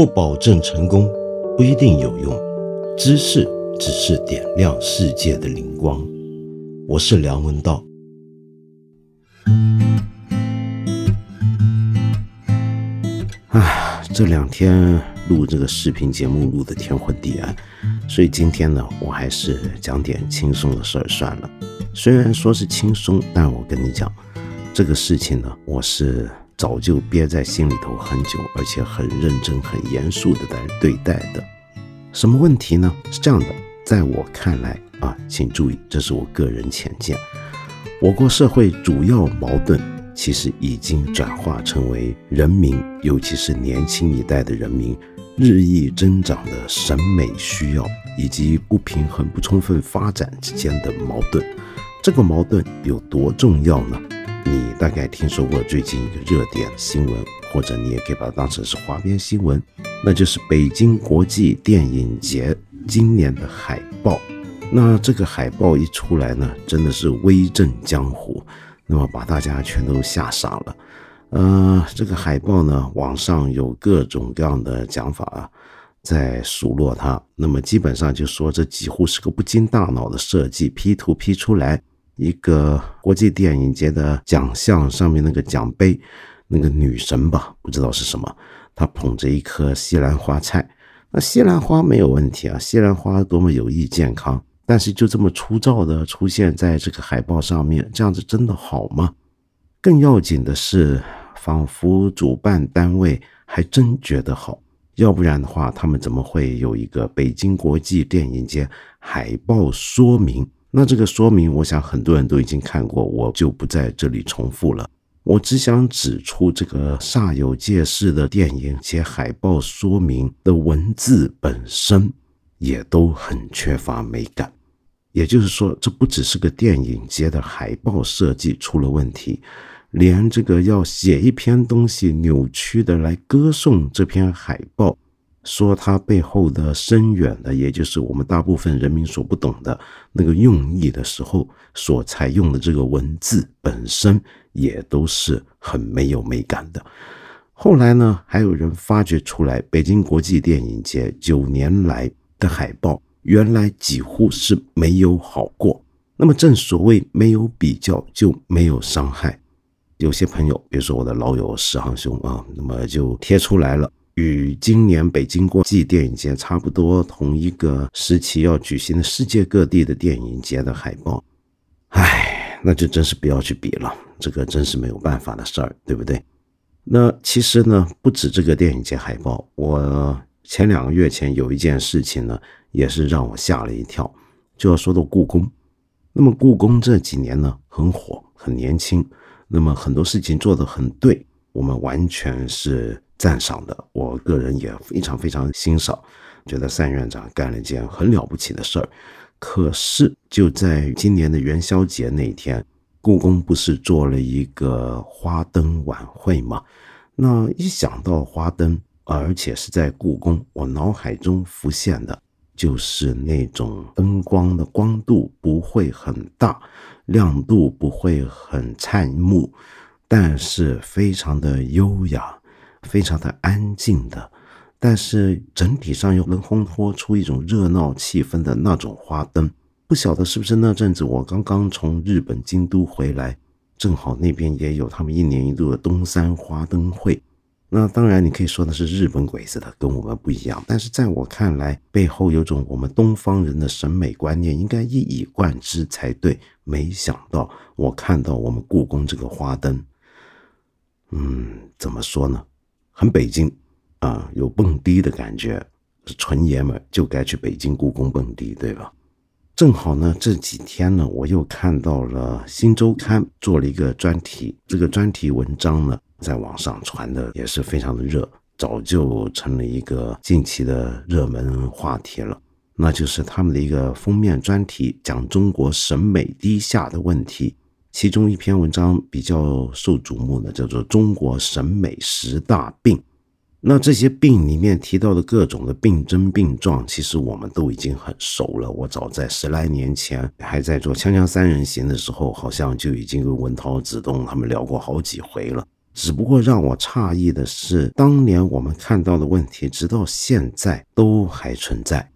不保证成功，不一定有用。知识只是点亮世界的灵光。我是梁文道。啊，这两天录这个视频节目录的天昏地暗，所以今天呢，我还是讲点轻松的事儿算了。虽然说是轻松，但我跟你讲，这个事情呢，我是早就憋在心里头很久，而且很认真、很严肃的来对待的。什么问题呢？是这样的，在我看来啊，请注意，这是我个人浅见。我国社会主要矛盾，其实已经转化成为人民，尤其是年轻一代的人民日益增长的审美需要，以及不平衡、不充分发展之间的矛盾。这个矛盾有多重要呢？你大概听说过最近一个热点新闻，或者你也可以把它当成是花边新闻，那就是北京国际电影节今年的海报。那这个海报一出来呢，真的是威震江湖，那么把大家全都吓傻了。呃，这个海报呢，网上有各种各样的讲法啊，在数落它。那么基本上就说这几乎是个不经大脑的设计，P 图 P 出来。一个国际电影节的奖项上面那个奖杯，那个女神吧，不知道是什么，她捧着一颗西兰花菜。那西兰花没有问题啊，西兰花多么有益健康，但是就这么粗糙的出现在这个海报上面，这样子真的好吗？更要紧的是，仿佛主办单位还真觉得好，要不然的话，他们怎么会有一个北京国际电影节海报说明？那这个说明，我想很多人都已经看过，我就不在这里重复了。我只想指出，这个煞有介事的电影节海报说明的文字本身，也都很缺乏美感。也就是说，这不只是个电影节的海报设计出了问题，连这个要写一篇东西扭曲的来歌颂这篇海报。说它背后的深远的，也就是我们大部分人民所不懂的那个用意的时候，所采用的这个文字本身也都是很没有美感的。后来呢，还有人发掘出来，北京国际电影节九年来的海报，原来几乎是没有好过。那么正所谓没有比较就没有伤害。有些朋友，比如说我的老友石航兄啊，那么就贴出来了。与今年北京国际电影节差不多同一个时期要举行的世界各地的电影节的海报，唉，那就真是不要去比了，这个真是没有办法的事儿，对不对？那其实呢，不止这个电影节海报，我前两个月前有一件事情呢，也是让我吓了一跳，就要说到故宫。那么故宫这几年呢，很火，很年轻，那么很多事情做得很对，我们完全是。赞赏的，我个人也非常非常欣赏，觉得单院长干了一件很了不起的事儿。可是就在今年的元宵节那天，故宫不是做了一个花灯晚会吗？那一想到花灯，而且是在故宫，我脑海中浮现的就是那种灯光的光度不会很大，亮度不会很灿目，但是非常的优雅。非常的安静的，但是整体上又能烘托出一种热闹气氛的那种花灯。不晓得是不是那阵子我刚刚从日本京都回来，正好那边也有他们一年一度的东山花灯会。那当然你可以说的是日本鬼子的，跟我们不一样。但是在我看来，背后有种我们东方人的审美观念，应该一以贯之才对。没想到我看到我们故宫这个花灯，嗯，怎么说呢？很北京，啊，有蹦迪的感觉，纯爷们就该去北京故宫蹦迪，对吧？正好呢，这几天呢，我又看到了《新周刊》做了一个专题，这个专题文章呢，在网上传的也是非常的热，早就成了一个近期的热门话题了。那就是他们的一个封面专题，讲中国审美低下的问题。其中一篇文章比较受瞩目的，叫做《中国审美十大病》。那这些病里面提到的各种的病症病状，其实我们都已经很熟了。我早在十来年前还在做《锵锵三人行》的时候，好像就已经跟文涛、子东他们聊过好几回了。只不过让我诧异的是，当年我们看到的问题，直到现在都还存在。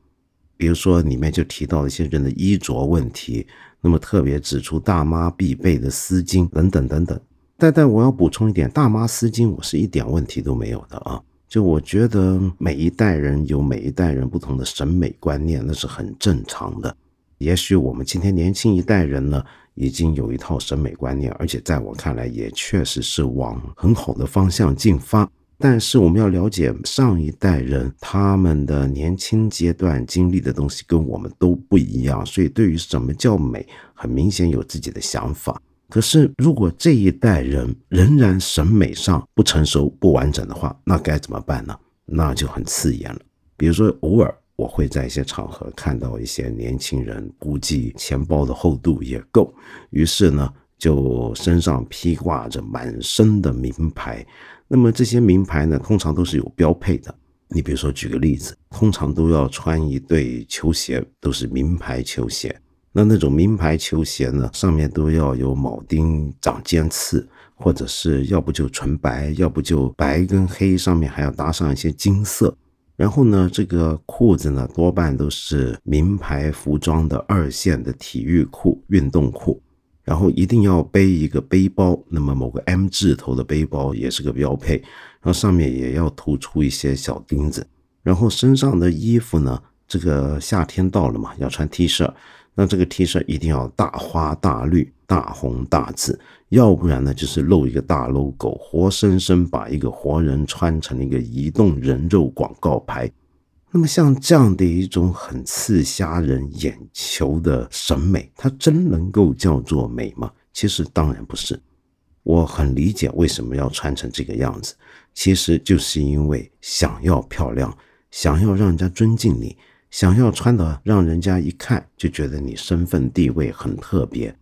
比如说，里面就提到一些人的衣着问题，那么特别指出大妈必备的丝巾等等等等。但但我要补充一点，大妈丝巾我是一点问题都没有的啊。就我觉得每一代人有每一代人不同的审美观念，那是很正常的。也许我们今天年轻一代人呢，已经有一套审美观念，而且在我看来也确实是往很好的方向进发。但是我们要了解上一代人他们的年轻阶段经历的东西跟我们都不一样，所以对于什么叫美，很明显有自己的想法。可是如果这一代人仍然审美上不成熟、不完整的话，那该怎么办呢？那就很刺眼了。比如说，偶尔我会在一些场合看到一些年轻人，估计钱包的厚度也够，于是呢，就身上披挂着满身的名牌。那么这些名牌呢，通常都是有标配的。你比如说，举个例子，通常都要穿一对球鞋，都是名牌球鞋。那那种名牌球鞋呢，上面都要有铆钉长尖刺，或者是要不就纯白，要不就白跟黑，上面还要搭上一些金色。然后呢，这个裤子呢，多半都是名牌服装的二线的体育裤、运动裤。然后一定要背一个背包，那么某个 M 字头的背包也是个标配，然后上面也要突出一些小钉子。然后身上的衣服呢，这个夏天到了嘛，要穿 T 恤，那这个 T 恤一定要大花大绿、大红大紫，要不然呢就是露一个大 logo，活生生把一个活人穿成了一个移动人肉广告牌。那么像这样的一种很刺瞎人眼球的审美，它真能够叫做美吗？其实当然不是。我很理解为什么要穿成这个样子，其实就是因为想要漂亮，想要让人家尊敬你，想要穿的让人家一看就觉得你身份地位很特别。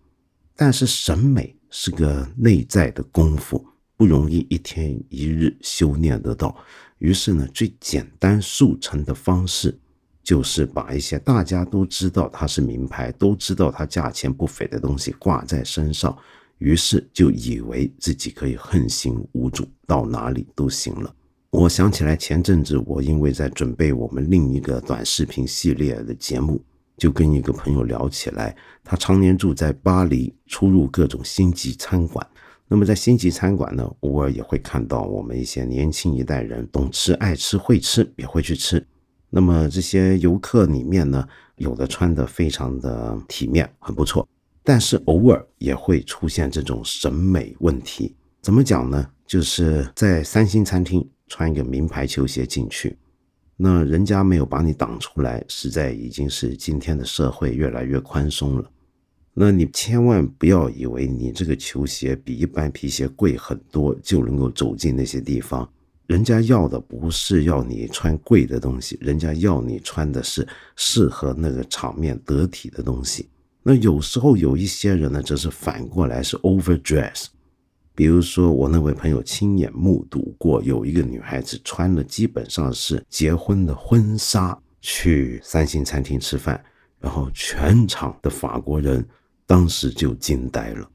但是审美是个内在的功夫，不容易一天一日修炼得到。于是呢，最简单速成的方式，就是把一些大家都知道它是名牌，都知道它价钱不菲的东西挂在身上，于是就以为自己可以横行无阻，到哪里都行了。我想起来前阵子，我因为在准备我们另一个短视频系列的节目，就跟一个朋友聊起来，他常年住在巴黎，出入各种星级餐馆。那么在星级餐馆呢，偶尔也会看到我们一些年轻一代人懂吃、爱吃、会吃，也会去吃。那么这些游客里面呢，有的穿的非常的体面，很不错，但是偶尔也会出现这种审美问题。怎么讲呢？就是在三星餐厅穿一个名牌球鞋进去，那人家没有把你挡出来，实在已经是今天的社会越来越宽松了。那你千万不要以为你这个球鞋比一般皮鞋贵很多就能够走进那些地方，人家要的不是要你穿贵的东西，人家要你穿的是适合那个场面得体的东西。那有时候有一些人呢，则是反过来是 overdress。比如说我那位朋友亲眼目睹过，有一个女孩子穿的基本上是结婚的婚纱去三星餐厅吃饭，然后全场的法国人。当时就惊呆了。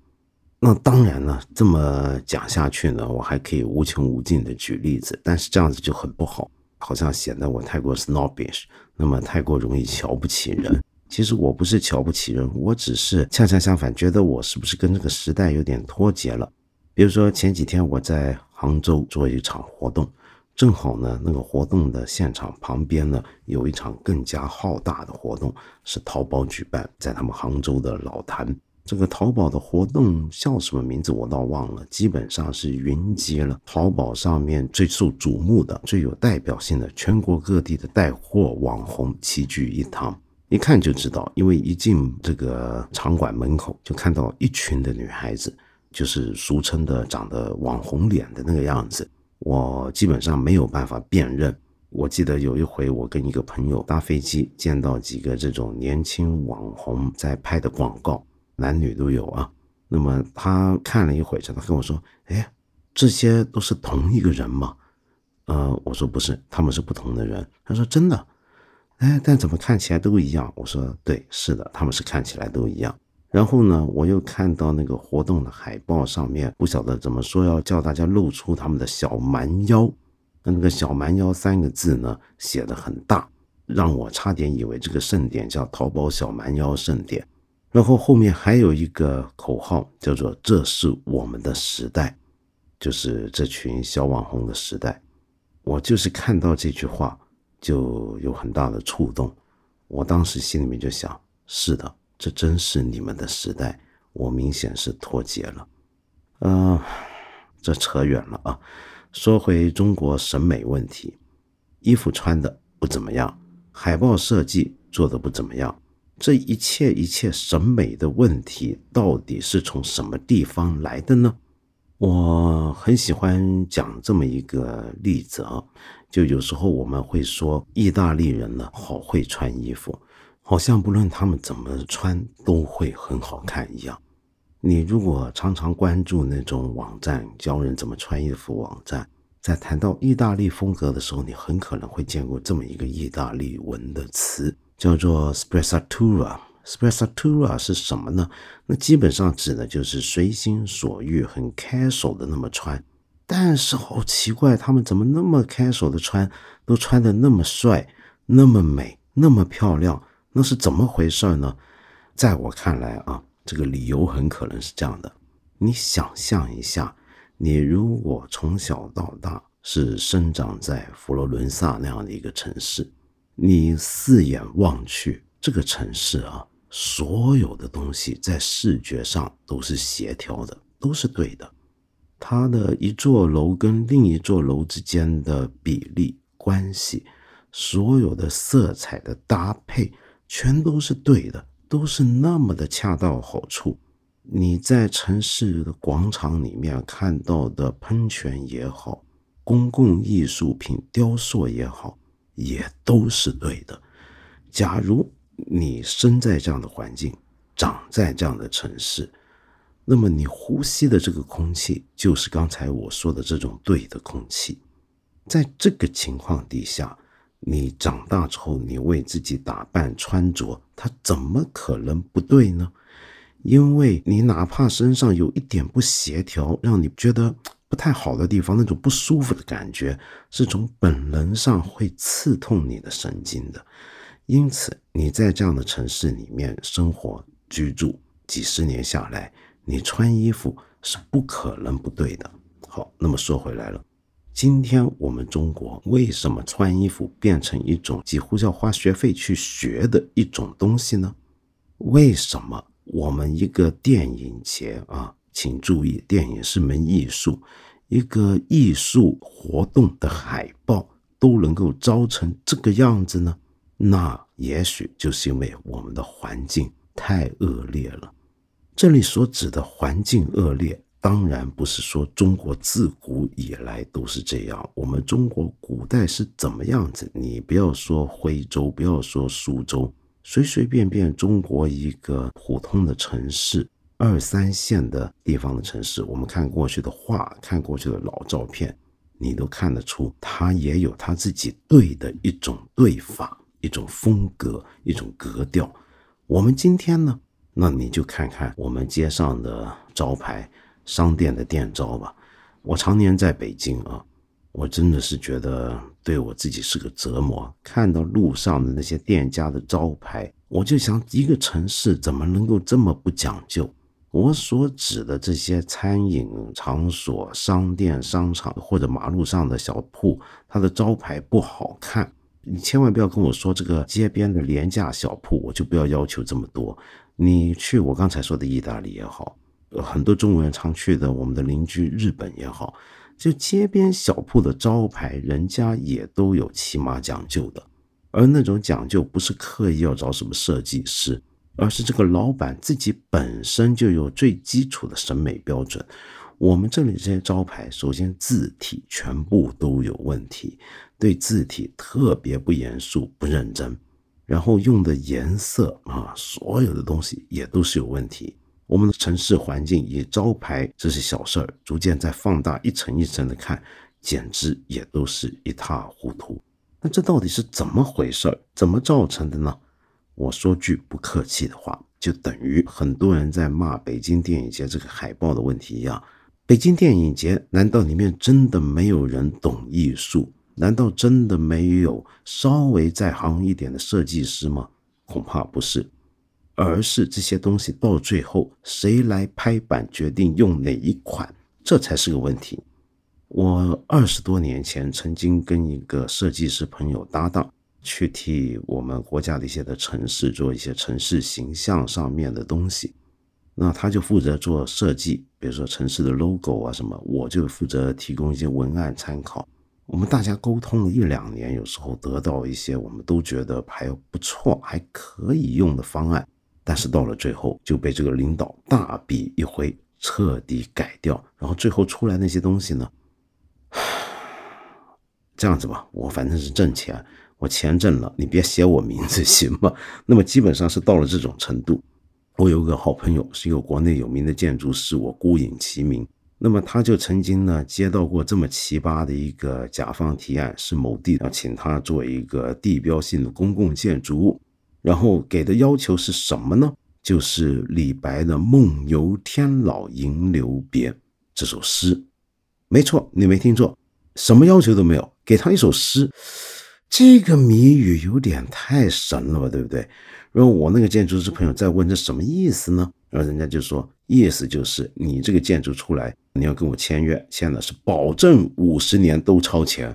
那当然了，这么讲下去呢，我还可以无穷无尽的举例子，但是这样子就很不好，好像显得我太过 snobbish，那么太过容易瞧不起人。其实我不是瞧不起人，我只是恰恰相反，觉得我是不是跟这个时代有点脱节了。比如说前几天我在杭州做一场活动。正好呢，那个活动的现场旁边呢，有一场更加浩大的活动，是淘宝举办，在他们杭州的老坛。这个淘宝的活动叫什么名字我倒忘了，基本上是云集了淘宝上面最受瞩目的、最有代表性的全国各地的带货网红齐聚一堂。一看就知道，因为一进这个场馆门口，就看到一群的女孩子，就是俗称的长得网红脸的那个样子。我基本上没有办法辨认。我记得有一回，我跟一个朋友搭飞机，见到几个这种年轻网红在拍的广告，男女都有啊。那么他看了一会，他跟我说：“哎，这些都是同一个人吗？”呃，我说不是，他们是不同的人。他说：“真的？哎，但怎么看起来都一样？”我说：“对，是的，他们是看起来都一样。”然后呢，我又看到那个活动的海报上面，不晓得怎么说，要叫大家露出他们的小蛮腰。那那个小蛮腰三个字呢，写的很大，让我差点以为这个盛典叫淘宝小蛮腰盛典。然后后面还有一个口号，叫做“这是我们的时代”，就是这群小网红的时代。我就是看到这句话，就有很大的触动。我当时心里面就想：是的。这真是你们的时代，我明显是脱节了。嗯，这扯远了啊。说回中国审美问题，衣服穿的不怎么样，海报设计做的不怎么样，这一切一切审美的问题，到底是从什么地方来的呢？我很喜欢讲这么一个例子啊，就有时候我们会说，意大利人呢好会穿衣服。好像不论他们怎么穿都会很好看一样。你如果常常关注那种网站教人怎么穿衣服网站，在谈到意大利风格的时候，你很可能会见过这么一个意大利文的词，叫做 spressatura。spressatura 是什么呢？那基本上指的就是随心所欲、很开手的那么穿。但是好奇怪，他们怎么那么开手的穿，都穿的那么帅、那么美、那么漂亮？那是怎么回事呢？在我看来啊，这个理由很可能是这样的：你想象一下，你如果从小到大是生长在佛罗伦萨那样的一个城市，你四眼望去，这个城市啊，所有的东西在视觉上都是协调的，都是对的。它的一座楼跟另一座楼之间的比例关系，所有的色彩的搭配。全都是对的，都是那么的恰到好处。你在城市的广场里面看到的喷泉也好，公共艺术品雕塑也好，也都是对的。假如你生在这样的环境，长在这样的城市，那么你呼吸的这个空气就是刚才我说的这种对的空气。在这个情况底下。你长大之后，你为自己打扮穿着，它怎么可能不对呢？因为你哪怕身上有一点不协调，让你觉得不太好的地方，那种不舒服的感觉，是从本能上会刺痛你的神经的。因此，你在这样的城市里面生活居住几十年下来，你穿衣服是不可能不对的。好，那么说回来了。今天我们中国为什么穿衣服变成一种几乎要花学费去学的一种东西呢？为什么我们一个电影节啊，请注意，电影是门艺术，一个艺术活动的海报都能够招成这个样子呢？那也许就是因为我们的环境太恶劣了。这里所指的环境恶劣。当然不是说中国自古以来都是这样。我们中国古代是怎么样子？你不要说徽州，不要说苏州，随随便便中国一个普通的城市，二三线的地方的城市，我们看过去的画，看过去的老照片，你都看得出，它也有它自己对的一种对法，一种风格，一种格调。我们今天呢，那你就看看我们街上的招牌。商店的店招吧，我常年在北京啊，我真的是觉得对我自己是个折磨。看到路上的那些店家的招牌，我就想，一个城市怎么能够这么不讲究？我所指的这些餐饮场所、商店、商场或者马路上的小铺，它的招牌不好看，你千万不要跟我说这个街边的廉价小铺，我就不要要求这么多。你去我刚才说的意大利也好。很多中国人常去的，我们的邻居日本也好，就街边小铺的招牌，人家也都有起码讲究的。而那种讲究不是刻意要找什么设计师，而是这个老板自己本身就有最基础的审美标准。我们这里这些招牌，首先字体全部都有问题，对字体特别不严肃、不认真，然后用的颜色啊，所有的东西也都是有问题。我们的城市环境以招牌这些小事儿，逐渐在放大一层一层的看，简直也都是一塌糊涂。那这到底是怎么回事儿？怎么造成的呢？我说句不客气的话，就等于很多人在骂北京电影节这个海报的问题一样。北京电影节难道里面真的没有人懂艺术？难道真的没有稍微在行一点的设计师吗？恐怕不是，而是这些东西到最后谁来拍板决定用哪一款，这才是个问题。我二十多年前曾经跟一个设计师朋友搭档，去替我们国家的一些的城市做一些城市形象上面的东西。那他就负责做设计，比如说城市的 logo 啊什么，我就负责提供一些文案参考。我们大家沟通了一两年，有时候得到一些我们都觉得还不错、还可以用的方案，但是到了最后就被这个领导大笔一挥，彻底改掉。然后最后出来那些东西呢，这样子吧，我反正是挣钱，我钱挣了，你别写我名字行吗？那么基本上是到了这种程度。我有个好朋友，是一个国内有名的建筑师，我孤影其名。那么他就曾经呢接到过这么奇葩的一个甲方提案，是某地要请他做一个地标性的公共建筑物，然后给的要求是什么呢？就是李白的《梦游天姥吟留别》这首诗。没错，你没听错，什么要求都没有，给他一首诗。这个谜语有点太神了吧，对不对？然后我那个建筑师朋友在问这什么意思呢？然后人家就说意思就是你这个建筑出来，你要跟我签约，签的是保证五十年都超前。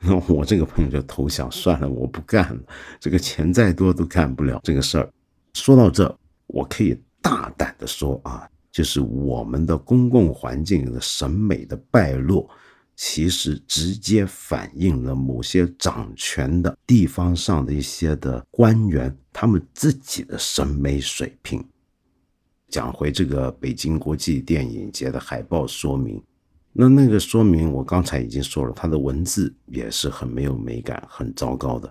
那 我这个朋友就投降，算了，我不干了。这个钱再多都干不了这个事儿。说到这，我可以大胆的说啊，就是我们的公共环境的审美的败落。其实直接反映了某些掌权的地方上的一些的官员，他们自己的审美水平。讲回这个北京国际电影节的海报说明，那那个说明我刚才已经说了，它的文字也是很没有美感、很糟糕的。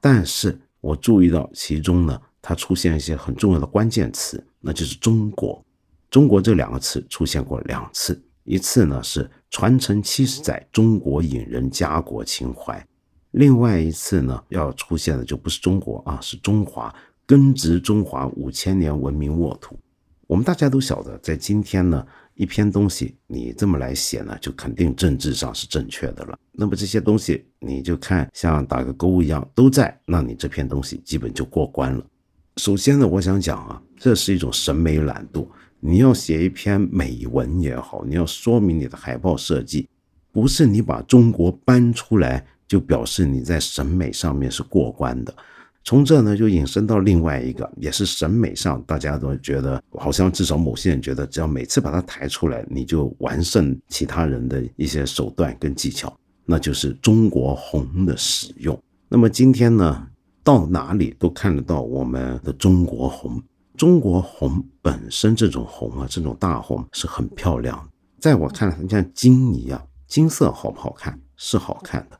但是我注意到其中呢，它出现一些很重要的关键词，那就是“中国”。中国这两个词出现过两次，一次呢是。传承七十载中国引人家国情怀，另外一次呢要出现的就不是中国啊，是中华，根植中华五千年文明沃土。我们大家都晓得，在今天呢，一篇东西你这么来写呢，就肯定政治上是正确的了。那么这些东西你就看像打个勾一样都在，那你这篇东西基本就过关了。首先呢，我想讲啊，这是一种审美懒惰。你要写一篇美文也好，你要说明你的海报设计，不是你把中国搬出来就表示你在审美上面是过关的。从这呢就引申到另外一个，也是审美上大家都觉得好像至少某些人觉得，只要每次把它抬出来，你就完胜其他人的一些手段跟技巧，那就是中国红的使用。那么今天呢，到哪里都看得到我们的中国红。中国红本身这种红啊，这种大红是很漂亮，在我看来，像金一样，金色好不好看？是好看的。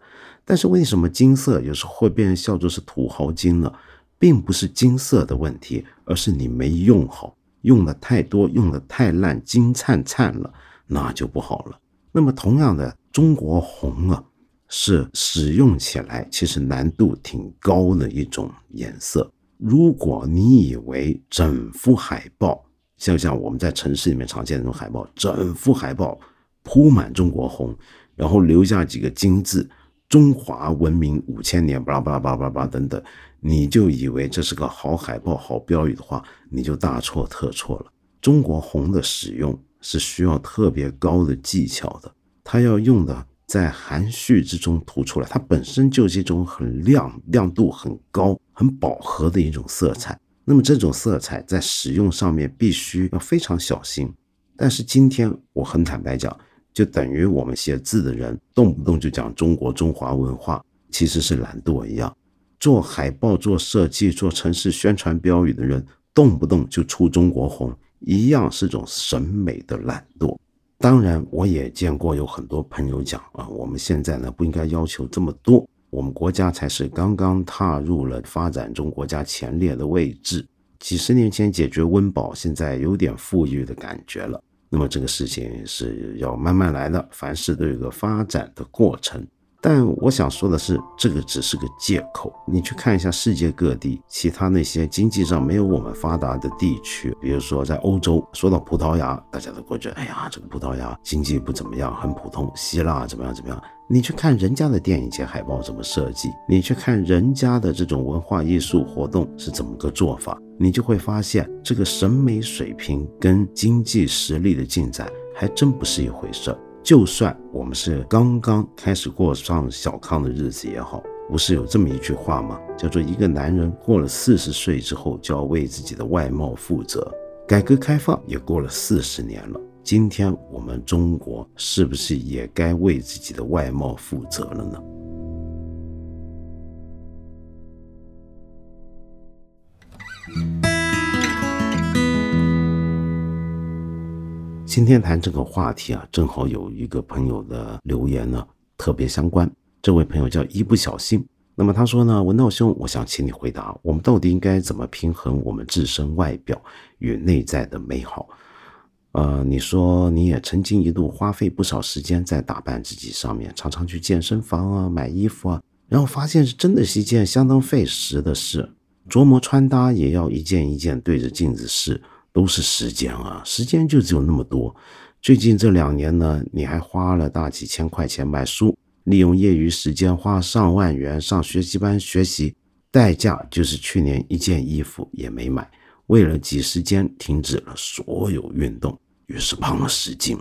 但是为什么金色有时候会被人笑作是土豪金呢？并不是金色的问题，而是你没用好，用的太多，用的太烂，金灿灿了，那就不好了。那么同样的，中国红啊，是使用起来其实难度挺高的一种颜色。如果你以为整幅海报，像像我们在城市里面常见那种海报，整幅海报铺满中国红，然后留下几个金字“中华文明五千年”巴拉巴拉巴拉巴拉等等，你就以为这是个好海报、好标语的话，你就大错特错了。中国红的使用是需要特别高的技巧的，它要用的。在含蓄之中涂出来，它本身就是一种很亮、亮度很高、很饱和的一种色彩。那么这种色彩在使用上面必须要非常小心。但是今天我很坦白讲，就等于我们写字的人动不动就讲中国中华文化，其实是懒惰一样。做海报、做设计、做城市宣传标语的人，动不动就出中国红，一样是种审美的懒惰。当然，我也见过有很多朋友讲啊，我们现在呢不应该要求这么多，我们国家才是刚刚踏入了发展中国家前列的位置，几十年前解决温饱，现在有点富裕的感觉了。那么这个事情是要慢慢来的，凡事都有个发展的过程，但我想说的是，这个只是个借口。你去看一下世界各地其他那些经济上没有我们发达的地区，比如说在欧洲，说到葡萄牙，大家都会觉得，哎呀，这个葡萄牙经济不怎么样，很普通。希腊怎么样怎么样？你去看人家的电影节海报怎么设计，你去看人家的这种文化艺术活动是怎么个做法，你就会发现这个审美水平跟经济实力的进展还真不是一回事儿。就算我们是刚刚开始过上小康的日子也好，不是有这么一句话吗？叫做一个男人过了四十岁之后就要为自己的外貌负责。改革开放也过了四十年了，今天我们中国是不是也该为自己的外貌负责了呢？今天谈这个话题啊，正好有一个朋友的留言呢，特别相关。这位朋友叫一不小心，那么他说呢，文道兄，我想请你回答，我们到底应该怎么平衡我们自身外表与内在的美好？呃，你说你也曾经一度花费不少时间在打扮自己上面，常常去健身房啊，买衣服啊，然后发现是真的是一件相当费时的事，琢磨穿搭也要一件一件对着镜子试。都是时间啊，时间就只有那么多。最近这两年呢，你还花了大几千块钱买书，利用业余时间花上万元上学习班学习，代价就是去年一件衣服也没买。为了挤时间，停止了所有运动，于是胖了十斤。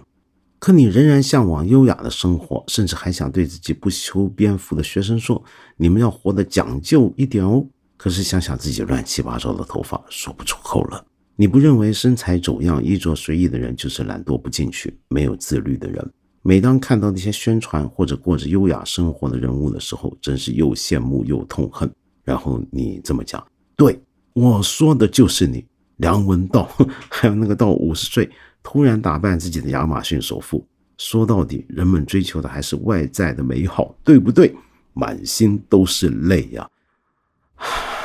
可你仍然向往优雅的生活，甚至还想对自己不修边幅的学生说：“你们要活得讲究一点哦。”可是想想自己乱七八糟的头发，说不出口了。你不认为身材走样、衣着随意的人就是懒惰不进取、没有自律的人？每当看到那些宣传或者过着优雅生活的人物的时候，真是又羡慕又痛恨。然后你这么讲，对我说的就是你，梁文道，还有那个到五十岁突然打扮自己的亚马逊首富。说到底，人们追求的还是外在的美好，对不对？满心都是泪呀。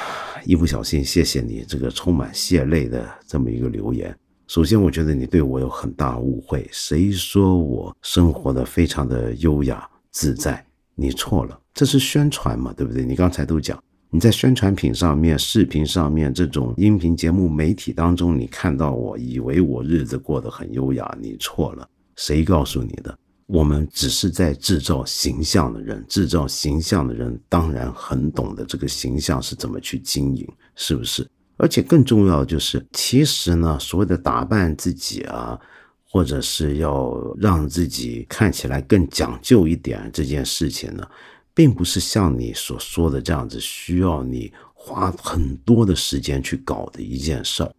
一不小心，谢谢你这个充满血泪的这么一个留言。首先，我觉得你对我有很大误会。谁说我生活的非常的优雅自在？你错了，这是宣传嘛，对不对？你刚才都讲你在宣传品上面、视频上面、这种音频节目媒体当中，你看到我以为我日子过得很优雅，你错了。谁告诉你的？我们只是在制造形象的人，制造形象的人当然很懂得这个形象是怎么去经营，是不是？而且更重要的就是，其实呢，所谓的打扮自己啊，或者是要让自己看起来更讲究一点这件事情呢，并不是像你所说的这样子，需要你花很多的时间去搞的一件事儿。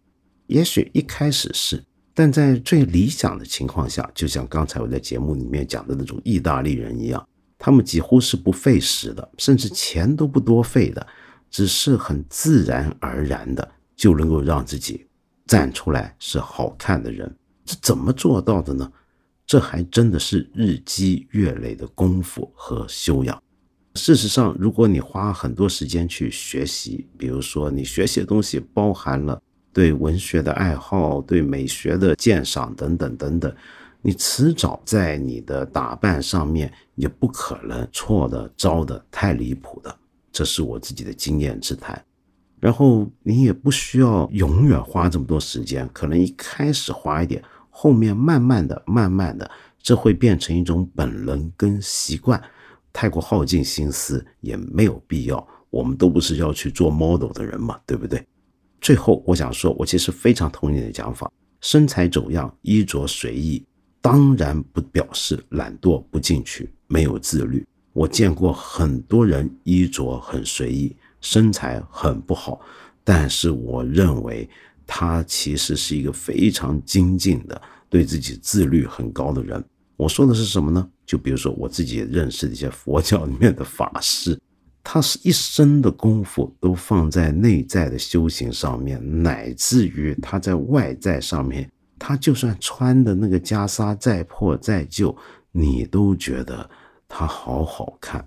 也许一开始是。但在最理想的情况下，就像刚才我在节目里面讲的那种意大利人一样，他们几乎是不费时的，甚至钱都不多费的，只是很自然而然的就能够让自己站出来是好看的人。这怎么做到的呢？这还真的是日积月累的功夫和修养。事实上，如果你花很多时间去学习，比如说你学习的东西包含了。对文学的爱好，对美学的鉴赏等等等等，你迟早在你的打扮上面也不可能错的、招的太离谱的，这是我自己的经验之谈。然后你也不需要永远花这么多时间，可能一开始花一点，后面慢慢的、慢慢的，这会变成一种本能跟习惯，太过耗尽心思也没有必要。我们都不是要去做 model 的人嘛，对不对？最后，我想说，我其实非常同意你的讲法。身材走样、衣着随意，当然不表示懒惰不进取、没有自律。我见过很多人衣着很随意，身材很不好，但是我认为他其实是一个非常精进的、对自己自律很高的人。我说的是什么呢？就比如说我自己认识的一些佛教里面的法师。他是一生的功夫都放在内在的修行上面，乃至于他在外在上面，他就算穿的那个袈裟再破再旧，你都觉得他好好看。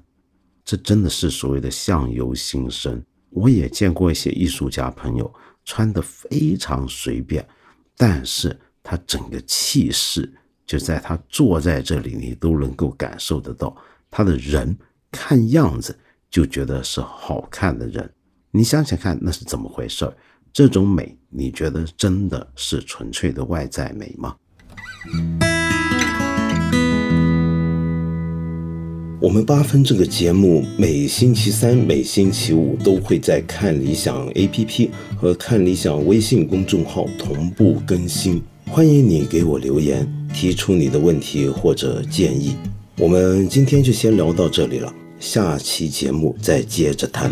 这真的是所谓的相由心生。我也见过一些艺术家朋友穿的非常随便，但是他整个气势就在他坐在这里，你都能够感受得到，他的人。看样子就觉得是好看的人，你想想看，那是怎么回事儿？这种美，你觉得真的是纯粹的外在美吗？我们八分这个节目每星期三、每星期五都会在看理想 APP 和看理想微信公众号同步更新，欢迎你给我留言，提出你的问题或者建议。我们今天就先聊到这里了，下期节目再接着谈。